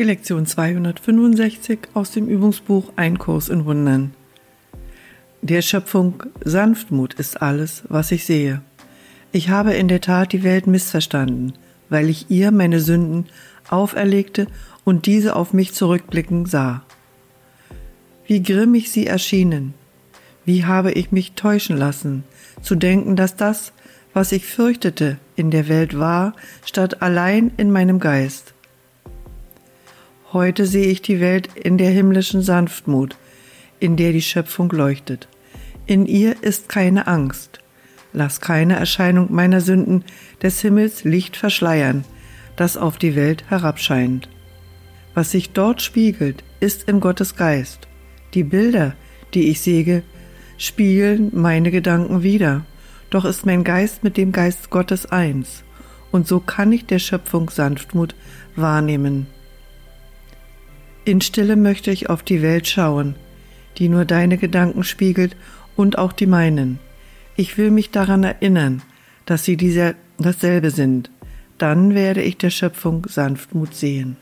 Die Lektion 265 aus dem Übungsbuch Ein Kurs in Wundern. Der Schöpfung Sanftmut ist alles, was ich sehe. Ich habe in der Tat die Welt missverstanden, weil ich ihr meine Sünden auferlegte und diese auf mich zurückblicken sah. Wie grimmig sie erschienen, wie habe ich mich täuschen lassen, zu denken, dass das, was ich fürchtete, in der Welt war, statt allein in meinem Geist. Heute sehe ich die Welt in der himmlischen Sanftmut, in der die Schöpfung leuchtet. In ihr ist keine Angst. Lass keine Erscheinung meiner Sünden des Himmels Licht verschleiern, das auf die Welt herabscheint. Was sich dort spiegelt, ist in Gottes Geist. Die Bilder, die ich sehe, spiegeln meine Gedanken wider, doch ist mein Geist mit dem Geist Gottes eins, und so kann ich der Schöpfung Sanftmut wahrnehmen. In Stille möchte ich auf die Welt schauen, die nur deine Gedanken spiegelt und auch die meinen. Ich will mich daran erinnern, dass sie dieser, dasselbe sind. Dann werde ich der Schöpfung Sanftmut sehen.